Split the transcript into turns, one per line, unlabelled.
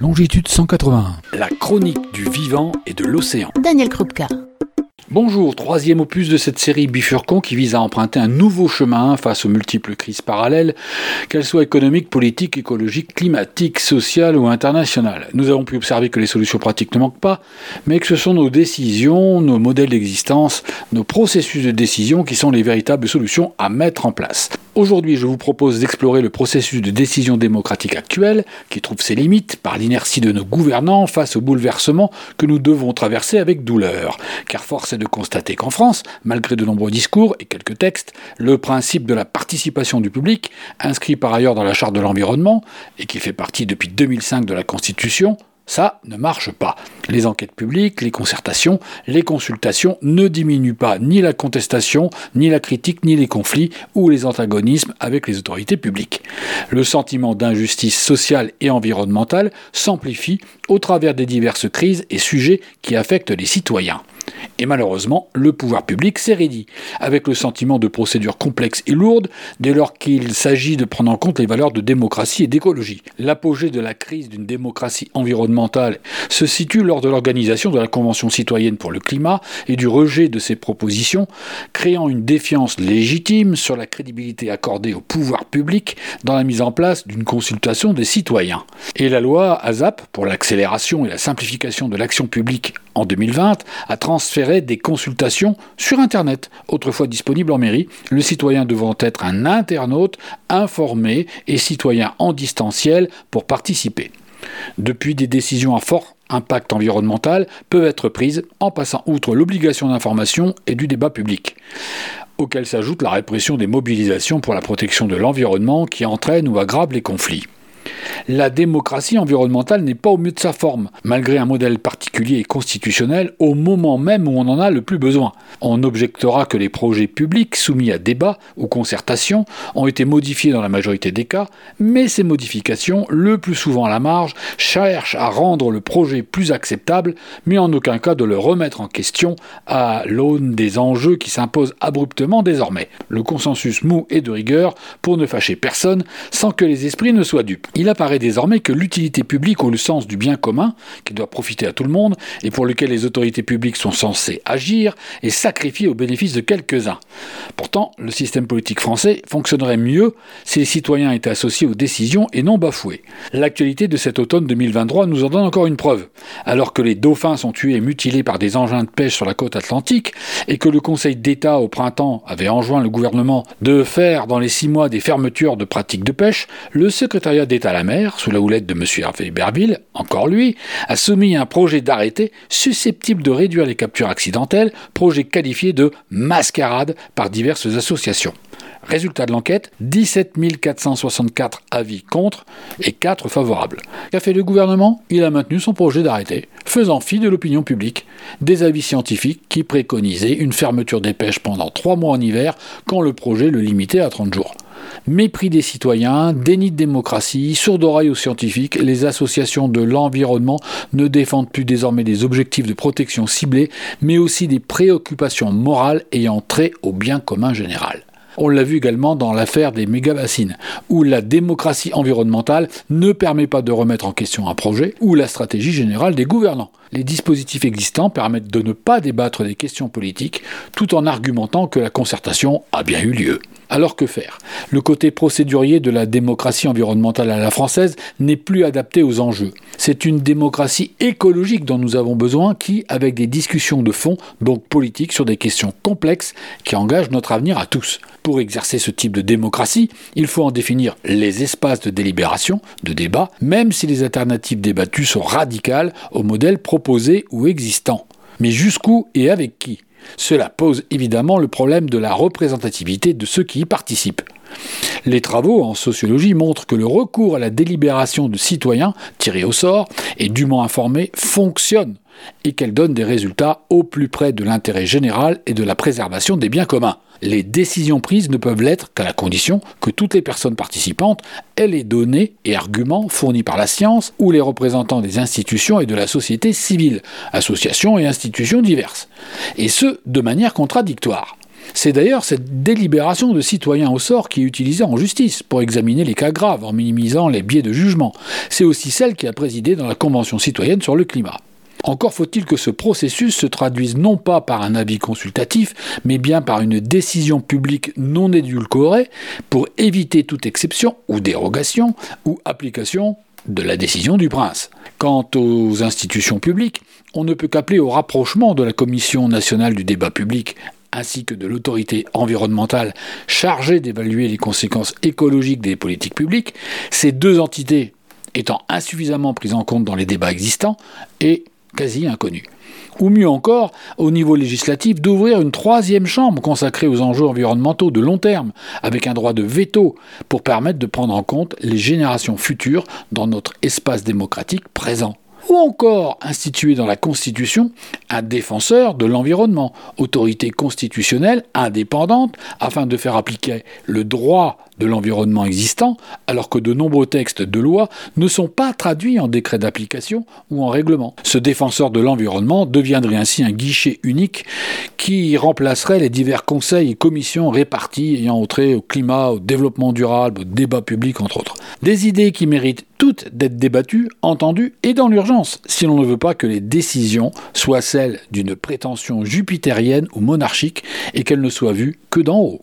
Longitude 181.
La chronique du vivant et de l'océan.
Daniel Krupka.
Bonjour, troisième opus de cette série Bifurcon qui vise à emprunter un nouveau chemin face aux multiples crises parallèles, qu'elles soient économiques, politiques, écologiques, climatiques, sociales ou internationales. Nous avons pu observer que les solutions pratiques ne manquent pas, mais que ce sont nos décisions, nos modèles d'existence, nos processus de décision qui sont les véritables solutions à mettre en place. Aujourd'hui, je vous propose d'explorer le processus de décision démocratique actuel, qui trouve ses limites par l'inertie de nos gouvernants face aux bouleversements que nous devons traverser avec douleur. Car force est de constater qu'en France, malgré de nombreux discours et quelques textes, le principe de la participation du public, inscrit par ailleurs dans la Charte de l'environnement, et qui fait partie depuis 2005 de la Constitution, ça ne marche pas. Les enquêtes publiques, les concertations, les consultations ne diminuent pas ni la contestation, ni la critique, ni les conflits ou les antagonismes avec les autorités publiques. Le sentiment d'injustice sociale et environnementale s'amplifie au travers des diverses crises et sujets qui affectent les citoyens. Et malheureusement, le pouvoir public s'est avec le sentiment de procédures complexes et lourdes dès lors qu'il s'agit de prendre en compte les valeurs de démocratie et d'écologie. L'apogée de la crise d'une démocratie environnementale se situe lors de l'organisation de la Convention citoyenne pour le climat et du rejet de ses propositions, créant une défiance légitime sur la crédibilité accordée au pouvoir public dans la mise en place d'une consultation des citoyens. Et la loi ASAP, pour l'accélération et la simplification de l'action publique en 2020, a transféré des consultations sur Internet, autrefois disponibles en mairie, le citoyen devant être un internaute informé et citoyen en distanciel pour participer. Depuis, des décisions à fort impact environnemental peuvent être prises en passant outre l'obligation d'information et du débat public auquel s'ajoute la répression des mobilisations pour la protection de l'environnement qui entraîne ou aggrave les conflits. La démocratie environnementale n'est pas au mieux de sa forme, malgré un modèle particulier et constitutionnel au moment même où on en a le plus besoin. On objectera que les projets publics soumis à débat ou concertation ont été modifiés dans la majorité des cas, mais ces modifications, le plus souvent à la marge, cherchent à rendre le projet plus acceptable, mais en aucun cas de le remettre en question à l'aune des enjeux qui s'imposent abruptement désormais. Le consensus mou est de rigueur pour ne fâcher personne sans que les esprits ne soient dupes. Apparaît désormais que l'utilité publique au sens du bien commun, qui doit profiter à tout le monde, et pour lequel les autorités publiques sont censées agir, est sacrifiée au bénéfice de quelques-uns. Pourtant, le système politique français fonctionnerait mieux si les citoyens étaient associés aux décisions et non bafoués. L'actualité de cet automne 2023 nous en donne encore une preuve. Alors que les dauphins sont tués et mutilés par des engins de pêche sur la côte atlantique, et que le Conseil d'État au printemps avait enjoint le gouvernement de faire dans les six mois des fermetures de pratiques de pêche, le secrétariat d'État la mer, sous la houlette de M. Hervé Berville, encore lui, a soumis un projet d'arrêté susceptible de réduire les captures accidentelles, projet qualifié de mascarade par diverses associations. Résultat de l'enquête, 17 464 avis contre et 4 favorables. Qu'a fait le gouvernement? Il a maintenu son projet d'arrêté, faisant fi de l'opinion publique. Des avis scientifiques qui préconisaient une fermeture des pêches pendant 3 mois en hiver quand le projet le limitait à 30 jours. Mépris des citoyens, déni de démocratie, sourde oreille aux scientifiques, les associations de l'environnement ne défendent plus désormais des objectifs de protection ciblés, mais aussi des préoccupations morales ayant trait au bien commun général. On l'a vu également dans l'affaire des méga-bassines, où la démocratie environnementale ne permet pas de remettre en question un projet ou la stratégie générale des gouvernants. Les dispositifs existants permettent de ne pas débattre des questions politiques tout en argumentant que la concertation a bien eu lieu. Alors que faire? Le côté procédurier de la démocratie environnementale à la française n'est plus adapté aux enjeux. C'est une démocratie écologique dont nous avons besoin qui, avec des discussions de fond, donc politiques, sur des questions complexes qui engagent notre avenir à tous. Pour exercer ce type de démocratie, il faut en définir les espaces de délibération, de débat, même si les alternatives débattues sont radicales au modèle proposé ou existant. Mais jusqu'où et avec qui? Cela pose évidemment le problème de la représentativité de ceux qui y participent. Les travaux en sociologie montrent que le recours à la délibération de citoyens tirés au sort et dûment informés fonctionne et qu'elle donne des résultats au plus près de l'intérêt général et de la préservation des biens communs. Les décisions prises ne peuvent l'être qu'à la condition que toutes les personnes participantes aient les données et arguments fournis par la science ou les représentants des institutions et de la société civile, associations et institutions diverses, et ce, de manière contradictoire. C'est d'ailleurs cette délibération de citoyens au sort qui est utilisée en justice pour examiner les cas graves en minimisant les biais de jugement. C'est aussi celle qui a présidé dans la Convention citoyenne sur le climat. Encore faut-il que ce processus se traduise non pas par un avis consultatif, mais bien par une décision publique non édulcorée pour éviter toute exception ou dérogation ou application de la décision du prince. Quant aux institutions publiques, on ne peut qu'appeler au rapprochement de la Commission nationale du débat public ainsi que de l'autorité environnementale chargée d'évaluer les conséquences écologiques des politiques publiques, ces deux entités étant insuffisamment prises en compte dans les débats existants et quasi inconnues. Ou mieux encore, au niveau législatif, d'ouvrir une troisième chambre consacrée aux enjeux environnementaux de long terme, avec un droit de veto pour permettre de prendre en compte les générations futures dans notre espace démocratique présent ou encore instituer dans la Constitution un défenseur de l'environnement, autorité constitutionnelle indépendante, afin de faire appliquer le droit de l'environnement existant, alors que de nombreux textes de loi ne sont pas traduits en décret d'application ou en règlement. Ce défenseur de l'environnement deviendrait ainsi un guichet unique qui remplacerait les divers conseils et commissions répartis ayant trait au climat, au développement durable, au débat public, entre autres. Des idées qui méritent toutes d'être débattues, entendues et dans l'urgence, si l'on ne veut pas que les décisions soient celles d'une prétention jupitérienne ou monarchique et qu'elles ne soient vues que d'en haut.